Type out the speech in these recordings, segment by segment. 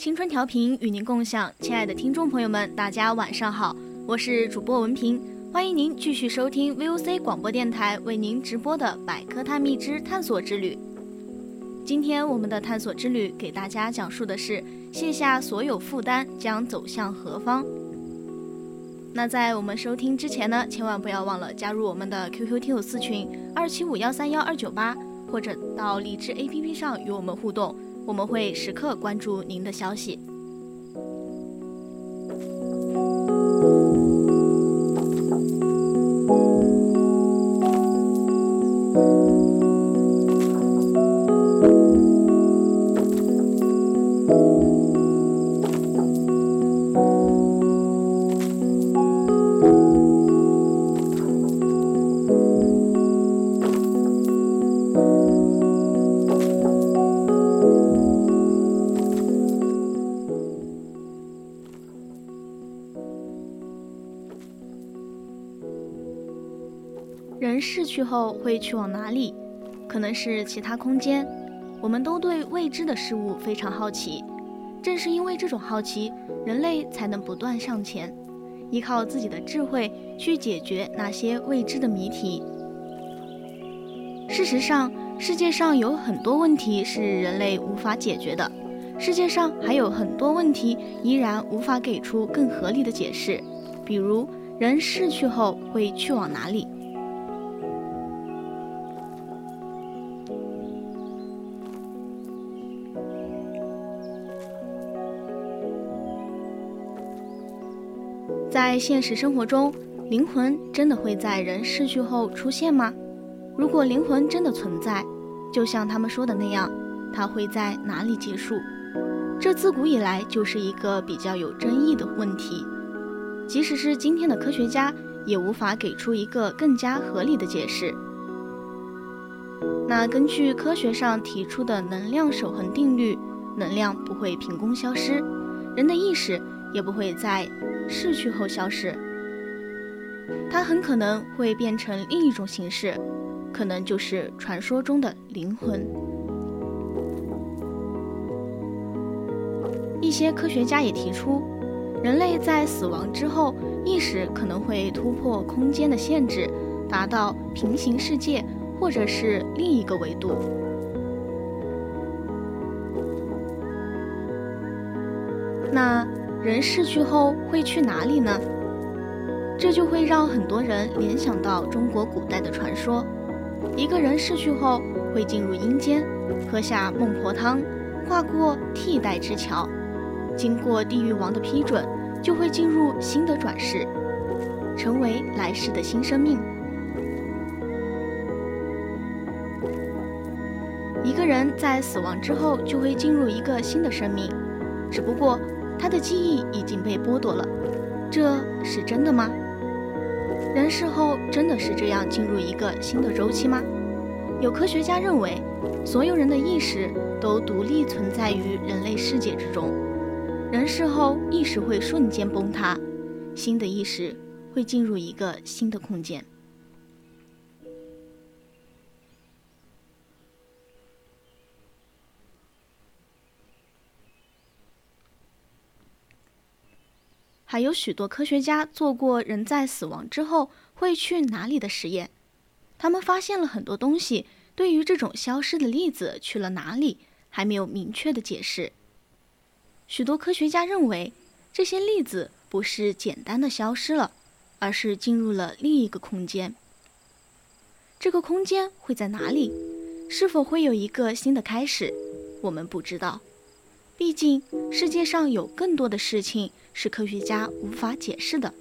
青春调频与您共享，亲爱的听众朋友们，大家晚上好，我是主播文平，欢迎您继续收听 VOC 广播电台为您直播的《百科探秘之探索之旅》。今天我们的探索之旅给大家讲述的是卸下所有负担将走向何方。那在我们收听之前呢，千万不要忘了加入我们的 QQ 听友四群二七五幺三幺二九八，或者到荔枝 APP 上与我们互动。我们会时刻关注您的消息。逝去后会去往哪里？可能是其他空间。我们都对未知的事物非常好奇，正是因为这种好奇，人类才能不断向前，依靠自己的智慧去解决那些未知的谜题。事实上，世界上有很多问题是人类无法解决的，世界上还有很多问题依然无法给出更合理的解释。比如，人逝去后会去往哪里？在现实生活中，灵魂真的会在人逝去后出现吗？如果灵魂真的存在，就像他们说的那样，它会在哪里结束？这自古以来就是一个比较有争议的问题。即使是今天的科学家，也无法给出一个更加合理的解释。那根据科学上提出的能量守恒定律，能量不会凭空消失，人的意识也不会在。逝去后消失，它很可能会变成另一种形式，可能就是传说中的灵魂。一些科学家也提出，人类在死亡之后，意识可能会突破空间的限制，达到平行世界或者是另一个维度。那？人逝去后会去哪里呢？这就会让很多人联想到中国古代的传说：一个人逝去后会进入阴间，喝下孟婆汤，跨过替代之桥，经过地狱王的批准，就会进入新的转世，成为来世的新生命。一个人在死亡之后就会进入一个新的生命，只不过。他的记忆已经被剥夺了，这是真的吗？人死后真的是这样进入一个新的周期吗？有科学家认为，所有人的意识都独立存在于人类世界之中，人死后意识会瞬间崩塌，新的意识会进入一个新的空间。还有许多科学家做过人在死亡之后会去哪里的实验，他们发现了很多东西。对于这种消失的粒子去了哪里，还没有明确的解释。许多科学家认为，这些粒子不是简单的消失了，而是进入了另一个空间。这个空间会在哪里？是否会有一个新的开始？我们不知道。毕竟，世界上有更多的事情是科学家无法解释的。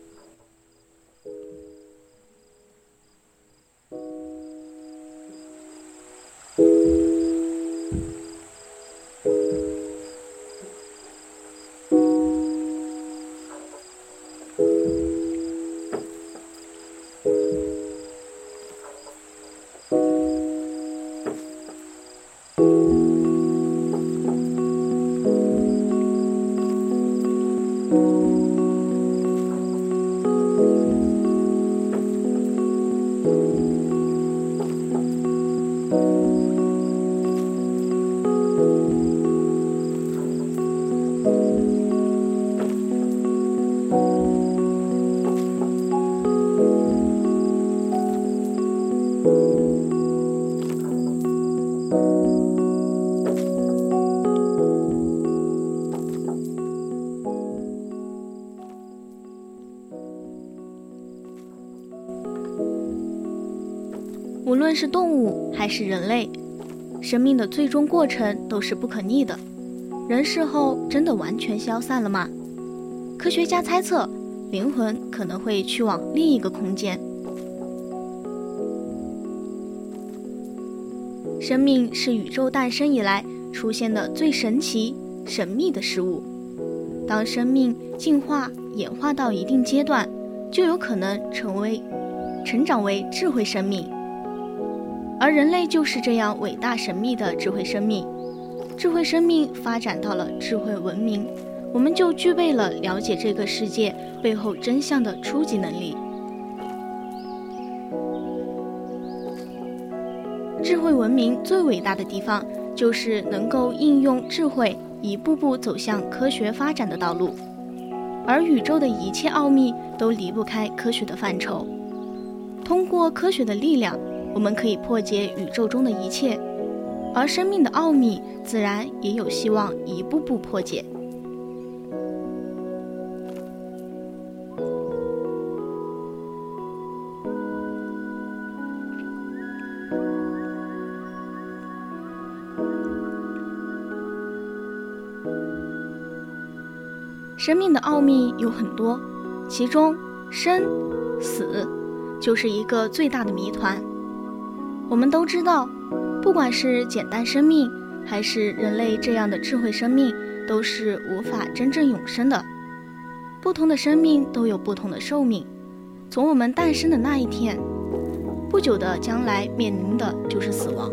无论是动物还是人类，生命的最终过程都是不可逆的。人死后真的完全消散了吗？科学家猜测，灵魂可能会去往另一个空间。生命是宇宙诞生以来出现的最神奇、神秘的事物。当生命进化演化到一定阶段，就有可能成为、成长为智慧生命。而人类就是这样伟大神秘的智慧生命，智慧生命发展到了智慧文明，我们就具备了了解这个世界背后真相的初级能力。智慧文明最伟大的地方，就是能够应用智慧，一步步走向科学发展的道路。而宇宙的一切奥秘都离不开科学的范畴，通过科学的力量。我们可以破解宇宙中的一切，而生命的奥秘自然也有希望一步步破解。生命的奥秘有很多，其中生、死就是一个最大的谜团。我们都知道，不管是简单生命，还是人类这样的智慧生命，都是无法真正永生的。不同的生命都有不同的寿命。从我们诞生的那一天，不久的将来面临的就是死亡。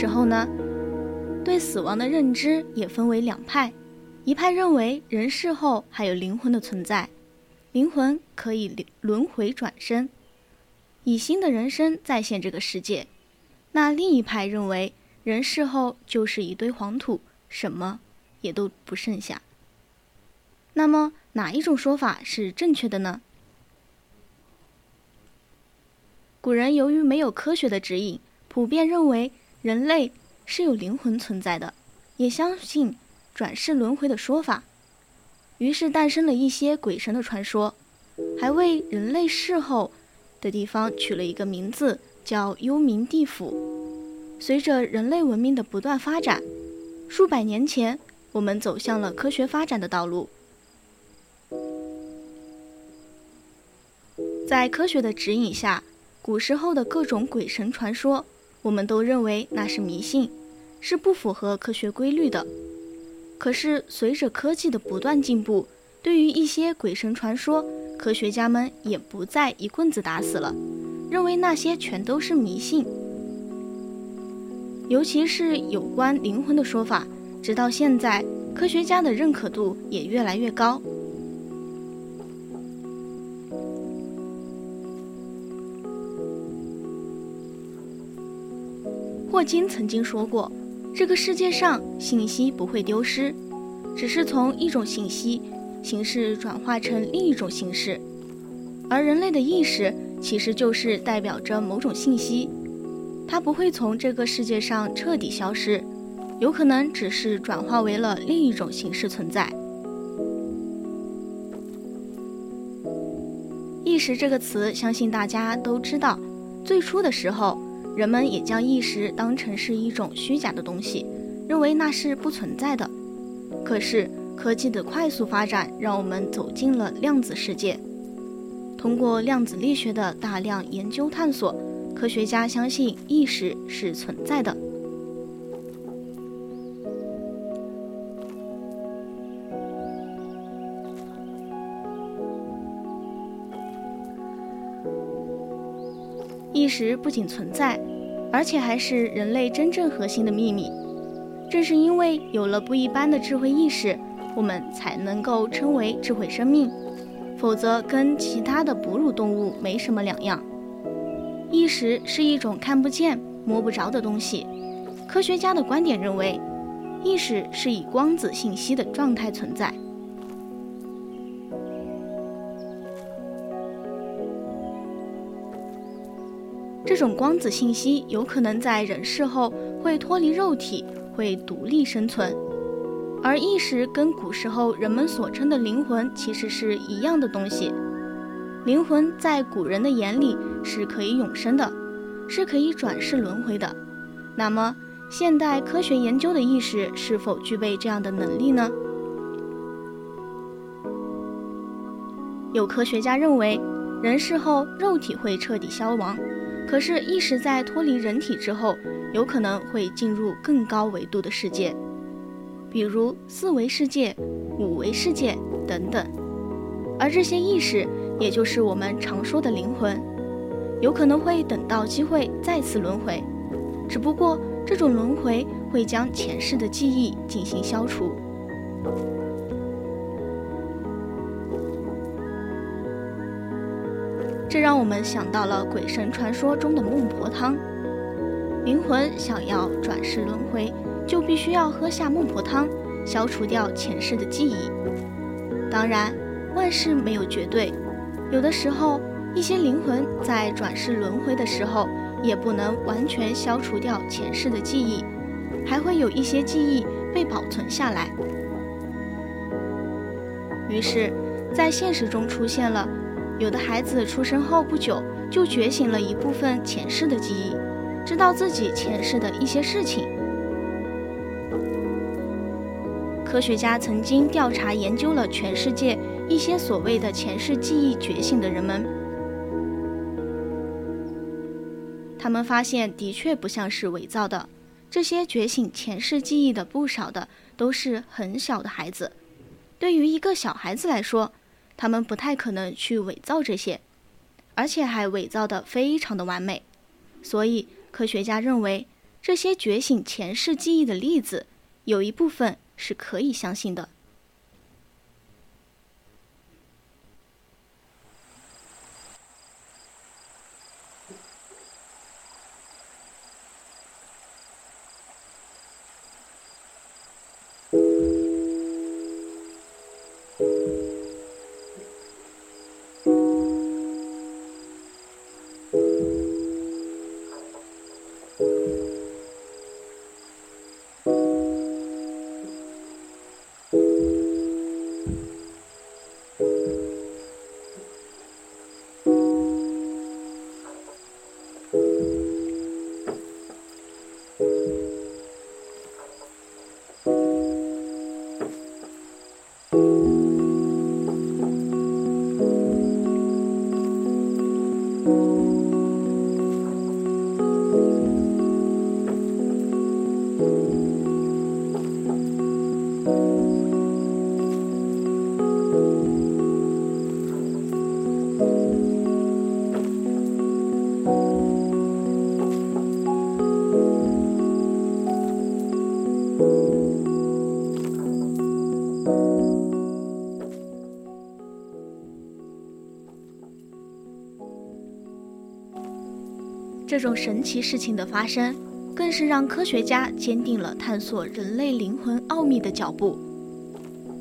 时候呢，对死亡的认知也分为两派，一派认为人死后还有灵魂的存在，灵魂可以轮回转生，以新的人生再现这个世界；那另一派认为人死后就是一堆黄土，什么也都不剩下。那么哪一种说法是正确的呢？古人由于没有科学的指引，普遍认为。人类是有灵魂存在的，也相信转世轮回的说法，于是诞生了一些鬼神的传说，还为人类死后的地方取了一个名字，叫幽冥地府。随着人类文明的不断发展，数百年前，我们走向了科学发展的道路。在科学的指引下，古时候的各种鬼神传说，我们都认为那是迷信，是不符合科学规律的。可是，随着科技的不断进步，对于一些鬼神传说，科学家们也不再一棍子打死了，认为那些全都是迷信。尤其是有关灵魂的说法，直到现在，科学家的认可度也越来越高。霍金曾经说过：“这个世界上信息不会丢失，只是从一种信息形式转化成另一种形式。而人类的意识其实就是代表着某种信息，它不会从这个世界上彻底消失，有可能只是转化为了另一种形式存在。”意识这个词，相信大家都知道，最初的时候。人们也将意识当成是一种虚假的东西，认为那是不存在的。可是科技的快速发展让我们走进了量子世界。通过量子力学的大量研究探索，科学家相信意识是存在的。意识不仅存在，而且还是人类真正核心的秘密。正是因为有了不一般的智慧意识，我们才能够称为智慧生命，否则跟其他的哺乳动物没什么两样。意识是一种看不见、摸不着的东西。科学家的观点认为，意识是以光子信息的状态存在。这种光子信息有可能在人世后会脱离肉体，会独立生存。而意识跟古时候人们所称的灵魂其实是一样的东西。灵魂在古人的眼里是可以永生的，是可以转世轮回的。那么，现代科学研究的意识是否具备这样的能力呢？有科学家认为，人世后肉体会彻底消亡。可是，意识在脱离人体之后，有可能会进入更高维度的世界，比如四维世界、五维世界等等。而这些意识，也就是我们常说的灵魂，有可能会等到机会再次轮回，只不过这种轮回会将前世的记忆进行消除。这让我们想到了鬼神传说中的孟婆汤。灵魂想要转世轮回，就必须要喝下孟婆汤，消除掉前世的记忆。当然，万事没有绝对，有的时候一些灵魂在转世轮回的时候，也不能完全消除掉前世的记忆，还会有一些记忆被保存下来。于是，在现实中出现了。有的孩子出生后不久就觉醒了一部分前世的记忆，知道自己前世的一些事情。科学家曾经调查研究了全世界一些所谓的前世记忆觉醒的人们，他们发现的确不像是伪造的。这些觉醒前世记忆的不少的都是很小的孩子，对于一个小孩子来说。他们不太可能去伪造这些，而且还伪造的非常的完美，所以科学家认为这些觉醒前世记忆的例子有一部分是可以相信的。这种神奇事情的发生，更是让科学家坚定了探索人类灵魂奥秘的脚步。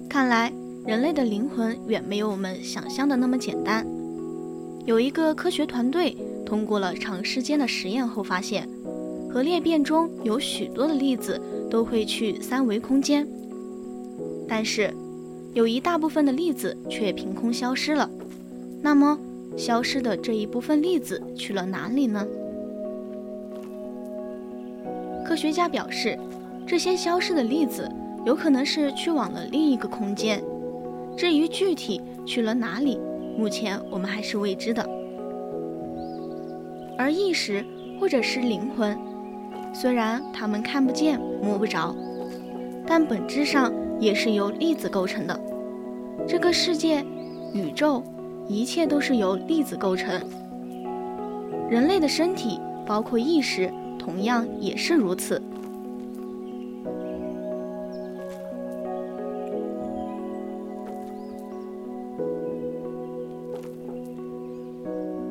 看来，人类的灵魂远没有我们想象的那么简单。有一个科学团队通过了长时间的实验后发现，核裂变中有许多的粒子都会去三维空间，但是有一大部分的粒子却凭空消失了。那么，消失的这一部分粒子去了哪里呢？学家表示，这些消失的粒子有可能是去往了另一个空间。至于具体去了哪里，目前我们还是未知的。而意识或者是灵魂，虽然它们看不见、摸不着，但本质上也是由粒子构成的。这个世界、宇宙，一切都是由粒子构成。人类的身体，包括意识。同样也是如此。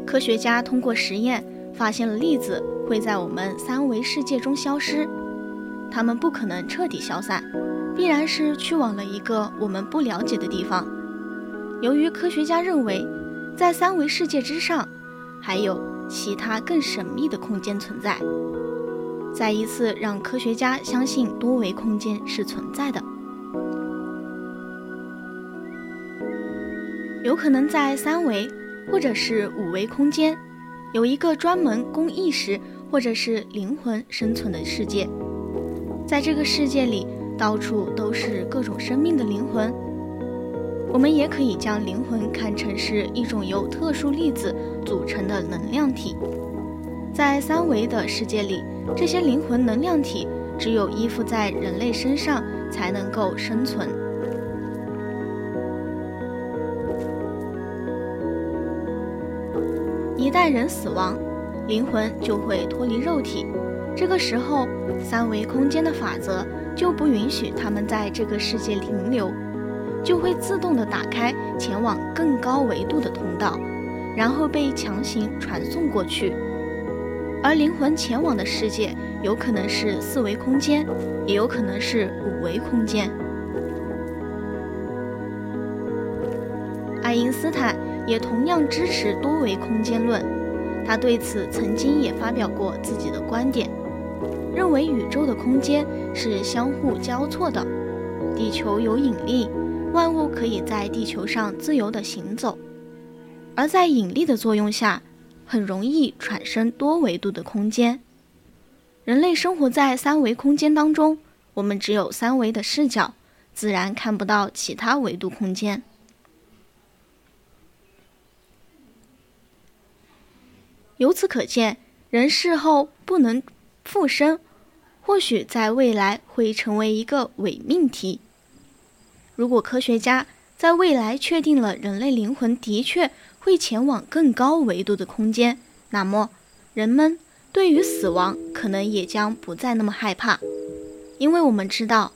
科学家通过实验发现了粒子会在我们三维世界中消失，它们不可能彻底消散，必然是去往了一个我们不了解的地方。由于科学家认为，在三维世界之上还有其他更神秘的空间存在。再一次让科学家相信多维空间是存在的，有可能在三维或者是五维空间，有一个专门供意识或者是灵魂生存的世界。在这个世界里，到处都是各种生命的灵魂。我们也可以将灵魂看成是一种由特殊粒子组成的能量体。在三维的世界里。这些灵魂能量体只有依附在人类身上才能够生存。一旦人死亡，灵魂就会脱离肉体，这个时候三维空间的法则就不允许他们在这个世界停留，就会自动的打开前往更高维度的通道，然后被强行传送过去。而灵魂前往的世界有可能是四维空间，也有可能是五维空间。爱因斯坦也同样支持多维空间论，他对此曾经也发表过自己的观点，认为宇宙的空间是相互交错的，地球有引力，万物可以在地球上自由地行走，而在引力的作用下。很容易产生多维度的空间。人类生活在三维空间当中，我们只有三维的视角，自然看不到其他维度空间。由此可见，人事后不能复生，或许在未来会成为一个伪命题。如果科学家在未来确定了人类灵魂的确，会前往更高维度的空间，那么人们对于死亡可能也将不再那么害怕，因为我们知道，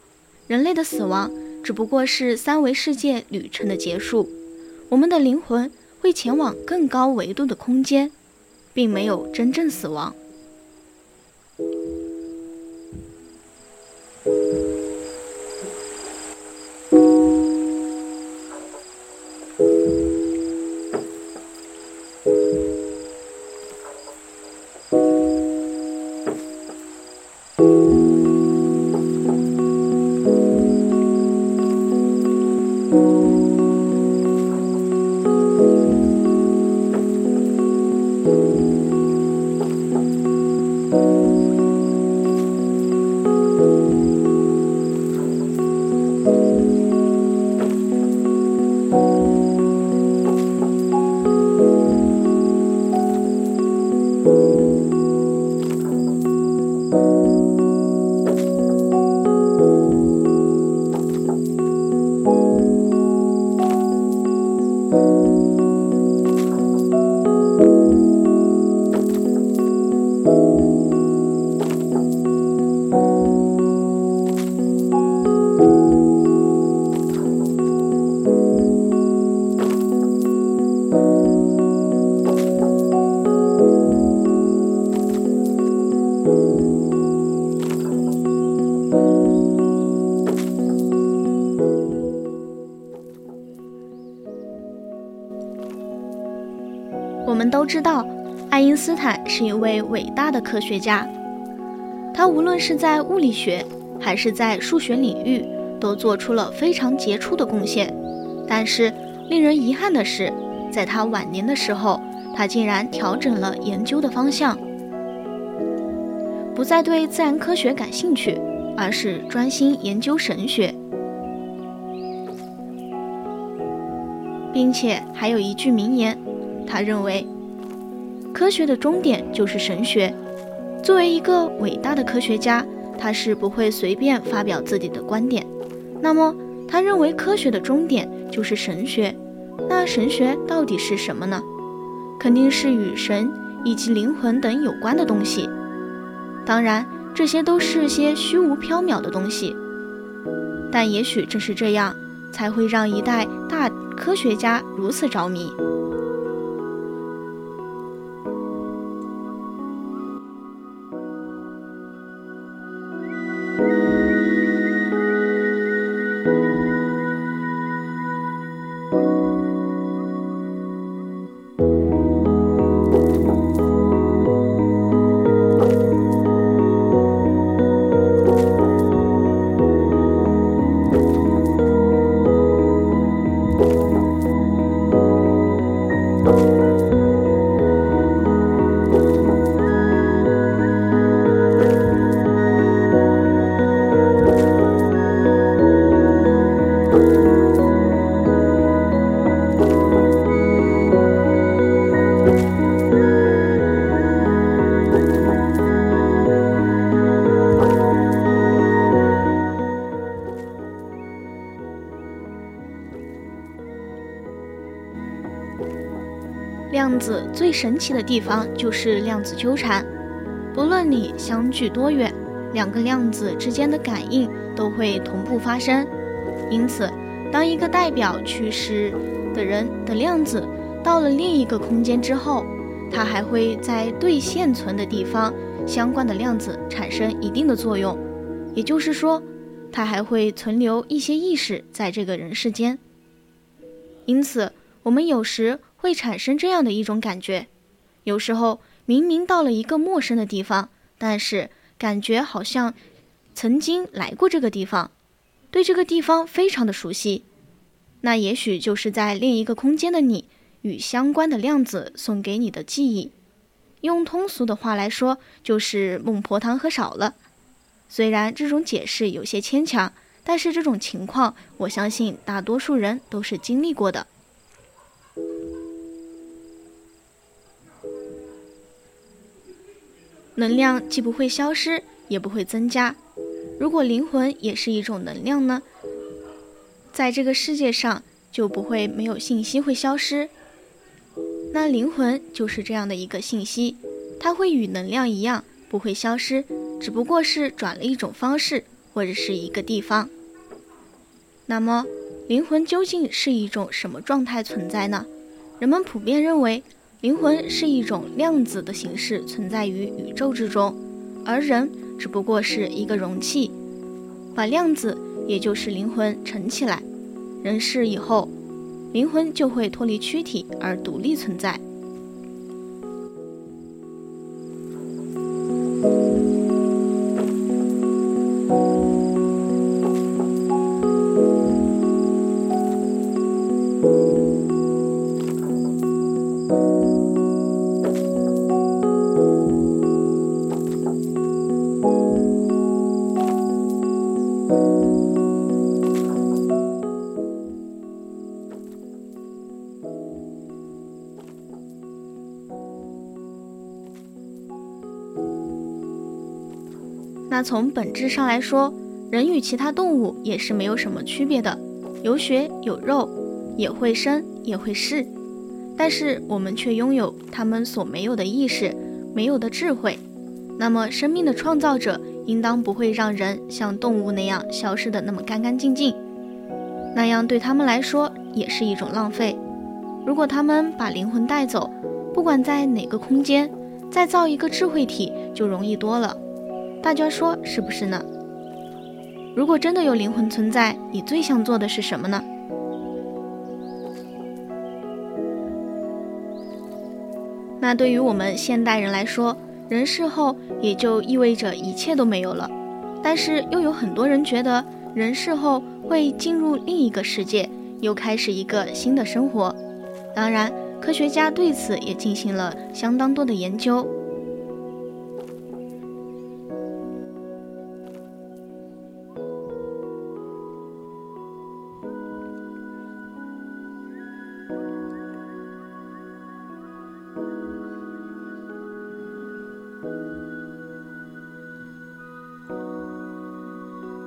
人类的死亡只不过是三维世界旅程的结束，我们的灵魂会前往更高维度的空间，并没有真正死亡。都知道，爱因斯坦是一位伟大的科学家，他无论是在物理学还是在数学领域，都做出了非常杰出的贡献。但是，令人遗憾的是，在他晚年的时候，他竟然调整了研究的方向，不再对自然科学感兴趣，而是专心研究神学，并且还有一句名言，他认为，科学的终点就是神学。作为一个伟大的科学家，他是不会随便发表自己的观点。那么，他认为科学的终点就是神学。那神学到底是什么呢？肯定是与神以及灵魂等有关的东西。当然，这些都是些虚无缥缈的东西。但也许正是这样，才会让一代大科学家如此着迷。神奇的地方就是量子纠缠，不论你相距多远，两个量子之间的感应都会同步发生。因此，当一个代表去世的人的量子到了另一个空间之后，它还会在对现存的地方相关的量子产生一定的作用，也就是说，它还会存留一些意识在这个人世间。因此，我们有时。会产生这样的一种感觉，有时候明明到了一个陌生的地方，但是感觉好像曾经来过这个地方，对这个地方非常的熟悉。那也许就是在另一个空间的你与相关的量子送给你的记忆。用通俗的话来说，就是孟婆汤喝少了。虽然这种解释有些牵强，但是这种情况，我相信大多数人都是经历过的。能量既不会消失，也不会增加。如果灵魂也是一种能量呢？在这个世界上就不会没有信息会消失。那灵魂就是这样的一个信息，它会与能量一样不会消失，只不过是转了一种方式或者是一个地方。那么，灵魂究竟是一种什么状态存在呢？人们普遍认为。灵魂是一种量子的形式存在于宇宙之中，而人只不过是一个容器，把量子也就是灵魂盛起来，人世以后，灵魂就会脱离躯体而独立存在。从本质上来说，人与其他动物也是没有什么区别的，有血有肉，也会生也会逝，但是我们却拥有他们所没有的意识，没有的智慧。那么，生命的创造者应当不会让人像动物那样消失的那么干干净净，那样对他们来说也是一种浪费。如果他们把灵魂带走，不管在哪个空间，再造一个智慧体就容易多了。大家说是不是呢？如果真的有灵魂存在，你最想做的是什么呢？那对于我们现代人来说，人世后也就意味着一切都没有了。但是又有很多人觉得，人世后会进入另一个世界，又开始一个新的生活。当然，科学家对此也进行了相当多的研究。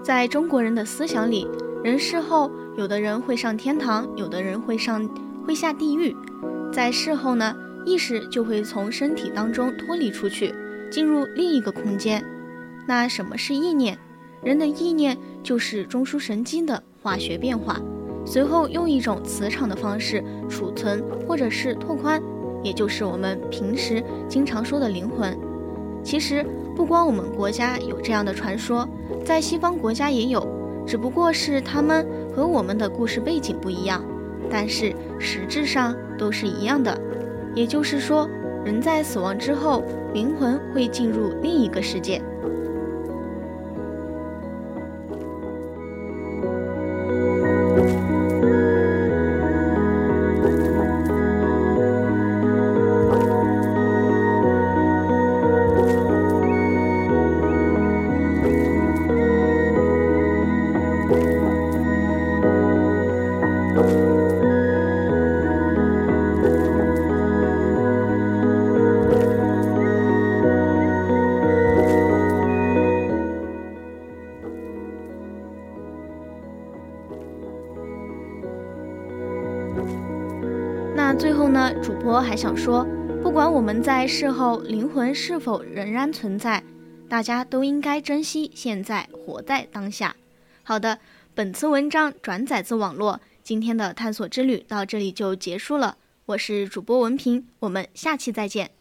在中国人的思想里，人世后，有的人会上天堂，有的人会上会下地狱。在世后呢，意识就会从身体当中脱离出去，进入另一个空间。那什么是意念？人的意念就是中枢神经的化学变化，随后用一种磁场的方式储存或者是拓宽，也就是我们平时经常说的灵魂。其实不光我们国家有这样的传说。在西方国家也有，只不过是他们和我们的故事背景不一样，但是实质上都是一样的。也就是说，人在死亡之后，灵魂会进入另一个世界。还想说，不管我们在事后灵魂是否仍然存在，大家都应该珍惜现在，活在当下。好的，本次文章转载自网络，今天的探索之旅到这里就结束了。我是主播文平，我们下期再见。